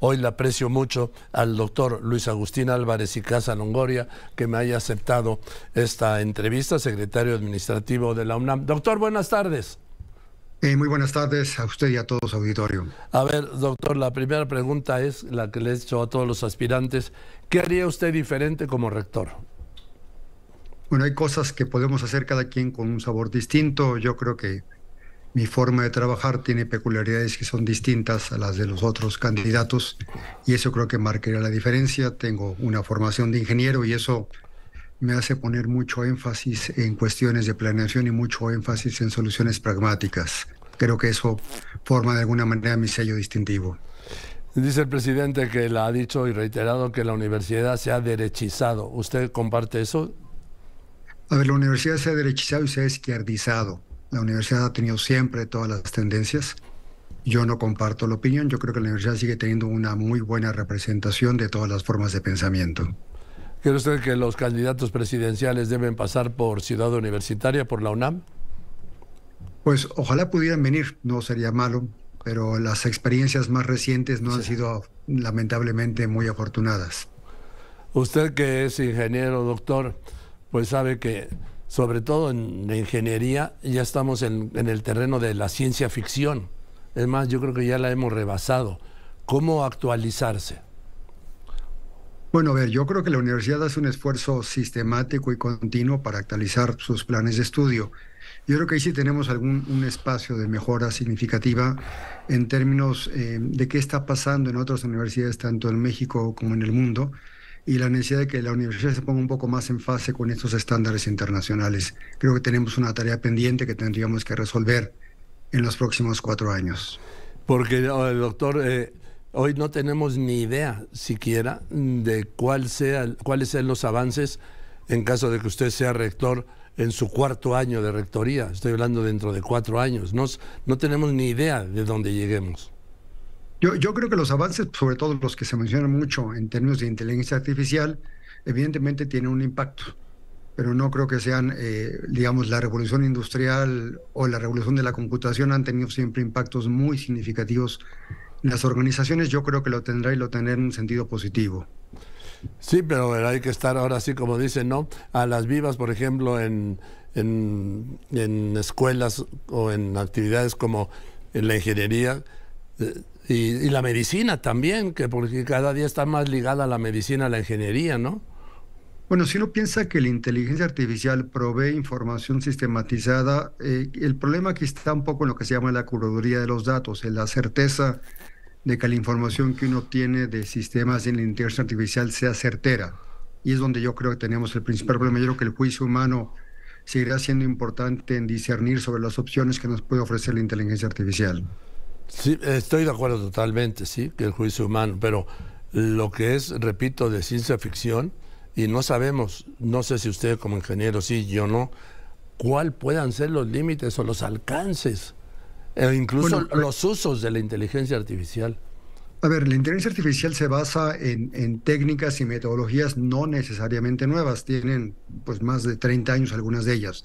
hoy le aprecio mucho al doctor Luis Agustín Álvarez y Casa Longoria que me haya aceptado esta entrevista, secretario administrativo de la UNAM. Doctor, buenas tardes. Eh, muy buenas tardes a usted y a todos, auditorio. A ver, doctor, la primera pregunta es la que le he hecho a todos los aspirantes. ¿Qué haría usted diferente como rector? Bueno, hay cosas que podemos hacer cada quien con un sabor distinto. Yo creo que mi forma de trabajar tiene peculiaridades que son distintas a las de los otros candidatos y eso creo que marcaría la diferencia. Tengo una formación de ingeniero y eso me hace poner mucho énfasis en cuestiones de planeación y mucho énfasis en soluciones pragmáticas. Creo que eso forma de alguna manera mi sello distintivo. Dice el presidente que la ha dicho y reiterado que la universidad se ha derechizado. ¿Usted comparte eso? A ver, la universidad se ha derechizado y se ha izquierdizado. La universidad ha tenido siempre todas las tendencias. Yo no comparto la opinión. Yo creo que la universidad sigue teniendo una muy buena representación de todas las formas de pensamiento. ¿Cree usted que los candidatos presidenciales deben pasar por Ciudad Universitaria, por la UNAM? Pues ojalá pudieran venir, no sería malo, pero las experiencias más recientes no han sido lamentablemente muy afortunadas. Usted que es ingeniero, doctor, pues sabe que sobre todo en la ingeniería ya estamos en, el terreno de la ciencia ficción. Es más, yo creo que ya la hemos rebasado. ¿Cómo actualizarse? Bueno, a ver, yo creo que la universidad hace un esfuerzo sistemático y continuo para actualizar sus planes de estudio. Yo creo que ahí sí tenemos algún un espacio de mejora significativa en términos eh, de qué está pasando en otras universidades, tanto en México como en el mundo, y la necesidad de que la universidad se ponga un poco más en fase con estos estándares internacionales. Creo que tenemos una tarea pendiente que tendríamos que resolver en los próximos cuatro años. Porque, doctor, eh, Hoy no tenemos ni idea siquiera de cuál sea, cuáles sean los avances en caso de que usted sea rector en su cuarto año de rectoría. Estoy hablando dentro de cuatro años. No, no tenemos ni idea de dónde lleguemos. Yo, yo creo que los avances, sobre todo los que se mencionan mucho en términos de inteligencia artificial, evidentemente tienen un impacto, pero no creo que sean, eh, digamos, la revolución industrial o la revolución de la computación han tenido siempre impactos muy significativos las organizaciones yo creo que lo tendrá y lo tendrá en un sentido positivo. Sí, pero hay que estar ahora sí, como dicen, ¿no? A las vivas, por ejemplo, en, en, escuelas o en actividades como en la ingeniería eh, y, y, la medicina también, que porque cada día está más ligada la medicina a la ingeniería, ¿no? Bueno, si uno piensa que la inteligencia artificial provee información sistematizada, eh, el problema aquí está un poco en lo que se llama la curaduría de los datos, en la certeza de que la información que uno tiene de sistemas en la inteligencia artificial sea certera. Y es donde yo creo que tenemos el principal problema. Yo creo que el juicio humano seguirá siendo importante en discernir sobre las opciones que nos puede ofrecer la inteligencia artificial. Sí, estoy de acuerdo totalmente, sí, que el juicio humano, pero lo que es, repito, de ciencia ficción, y no sabemos, no sé si usted como ingeniero sí, yo no, cuál puedan ser los límites o los alcances, e incluso los usos de la inteligencia artificial. A ver, la inteligencia artificial se basa en, en, técnicas y metodologías no necesariamente nuevas, tienen pues más de 30 años algunas de ellas.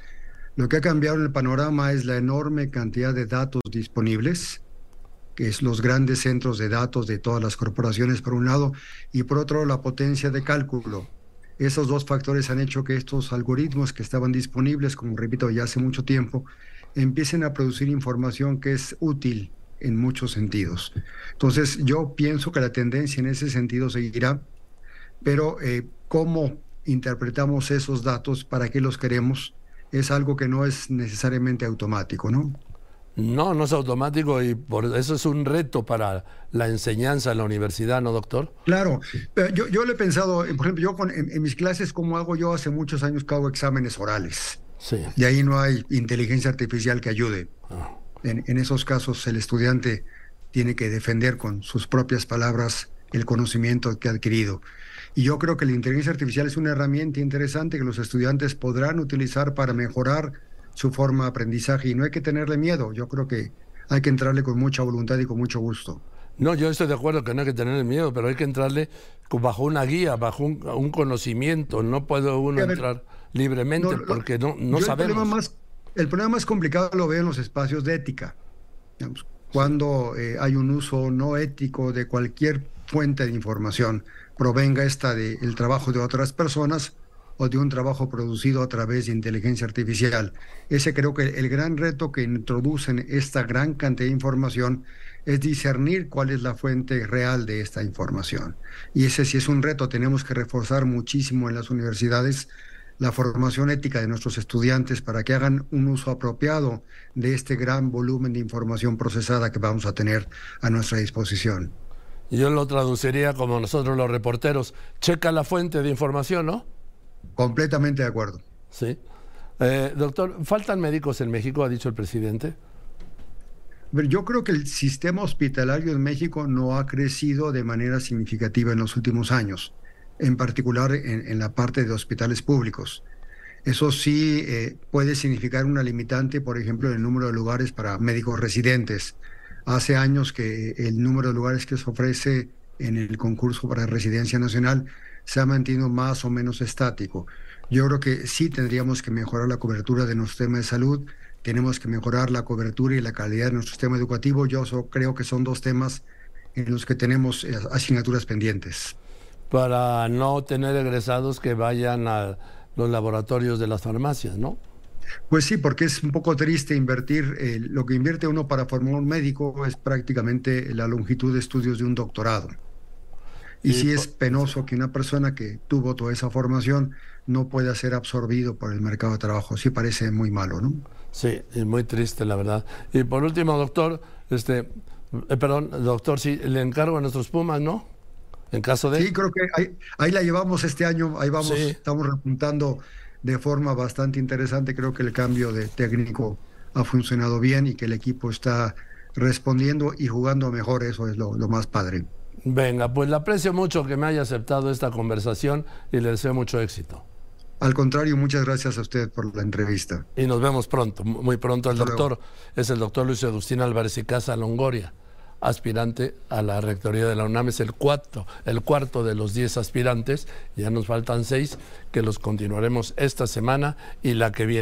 Lo que ha cambiado en el panorama es la enorme cantidad de datos disponibles, es los grandes centros de datos de todas las corporaciones por un lado, y por otro la potencia de cálculo esos dos factores han hecho que estos algoritmos que estaban disponibles, como repito, ya hace mucho tiempo, empiecen a producir información que es útil en muchos sentidos. Entonces, yo pienso que la tendencia en ese sentido seguirá, pero eh, cómo interpretamos esos datos, para qué los queremos, es algo que no es necesariamente automático, ¿no? No, no es automático y por eso es un reto para la enseñanza en la universidad, ¿no, doctor? Claro, yo, yo le he pensado, por ejemplo, yo en, mis clases, como hago yo hace muchos años que hago exámenes orales. Sí. Y ahí no hay inteligencia artificial que ayude. Ah. En, en esos casos el estudiante tiene que defender con sus propias palabras el conocimiento que ha adquirido. Y yo creo que la inteligencia artificial es una herramienta interesante que los estudiantes podrán utilizar para mejorar su forma de aprendizaje y no hay que tenerle miedo. Yo creo que hay que entrarle con mucha voluntad y con mucho gusto. No, yo estoy de acuerdo que no hay que tenerle miedo, pero hay que entrarle bajo una guía, bajo un, conocimiento. No puede uno entrar libremente porque no, no sabemos. El problema, más, el problema más complicado lo veo en los espacios de ética. cuando eh, hay un uso no ético de cualquier fuente de información, provenga esta del trabajo de otras personas o de un trabajo producido a través de inteligencia artificial. Ese creo que el gran reto que introducen esta gran cantidad de información es discernir cuál es la fuente real de esta información. Y ese sí es un reto, tenemos que reforzar muchísimo en las universidades la formación ética de nuestros estudiantes para que hagan un uso apropiado de este gran volumen de información procesada que vamos a tener a nuestra disposición. Yo lo traduciría como nosotros los reporteros, checa la fuente de información, ¿no? Completamente de acuerdo. Sí. Eh, doctor, ¿faltan médicos en México, ha dicho el presidente? Yo creo que el sistema hospitalario en México no ha crecido de manera significativa en los últimos años en particular en, la parte de hospitales públicos. Eso sí eh, puede significar una limitante, por ejemplo, en el número de lugares para médicos residentes. Hace años que el número de lugares que se ofrece en el concurso para residencia nacional se ha mantenido más o menos estático. Yo creo que sí tendríamos que mejorar la cobertura de nuestro sistema de salud, tenemos que mejorar la cobertura y la calidad de nuestro sistema educativo. Yo creo que son dos temas en los que tenemos eh, asignaturas pendientes para no tener egresados que vayan a los laboratorios de las farmacias, ¿no? Pues sí, porque es un poco triste invertir, eh, lo que invierte uno para formar un médico es prácticamente la longitud de estudios de un doctorado. Y, sí es penoso que una persona que tuvo toda esa formación no pueda ser absorbido por el mercado de trabajo. Sí parece muy malo, ¿no? Sí, es muy triste, la verdad. Y por último, doctor, este, eh, perdón, doctor, sí, le encargo a nuestros Pumas, ¿no? En caso de... Sí, creo que ahí, la llevamos este año, ahí vamos, estamos repuntando de forma bastante interesante. Creo que el cambio de técnico ha funcionado bien y que el equipo está respondiendo y jugando mejor, eso es lo, lo más padre. Venga, pues le aprecio mucho que me haya aceptado esta conversación y le deseo mucho éxito. Al contrario, muchas gracias a usted por la entrevista. Y nos vemos pronto, muy pronto. El doctor es el doctor Luis Agustín Álvarez y Casa Longoria aspirante a la rectoría de la UNAM. Es el cuarto, el cuarto de los diez aspirantes. Ya nos faltan seis que los continuaremos esta semana y la que viene.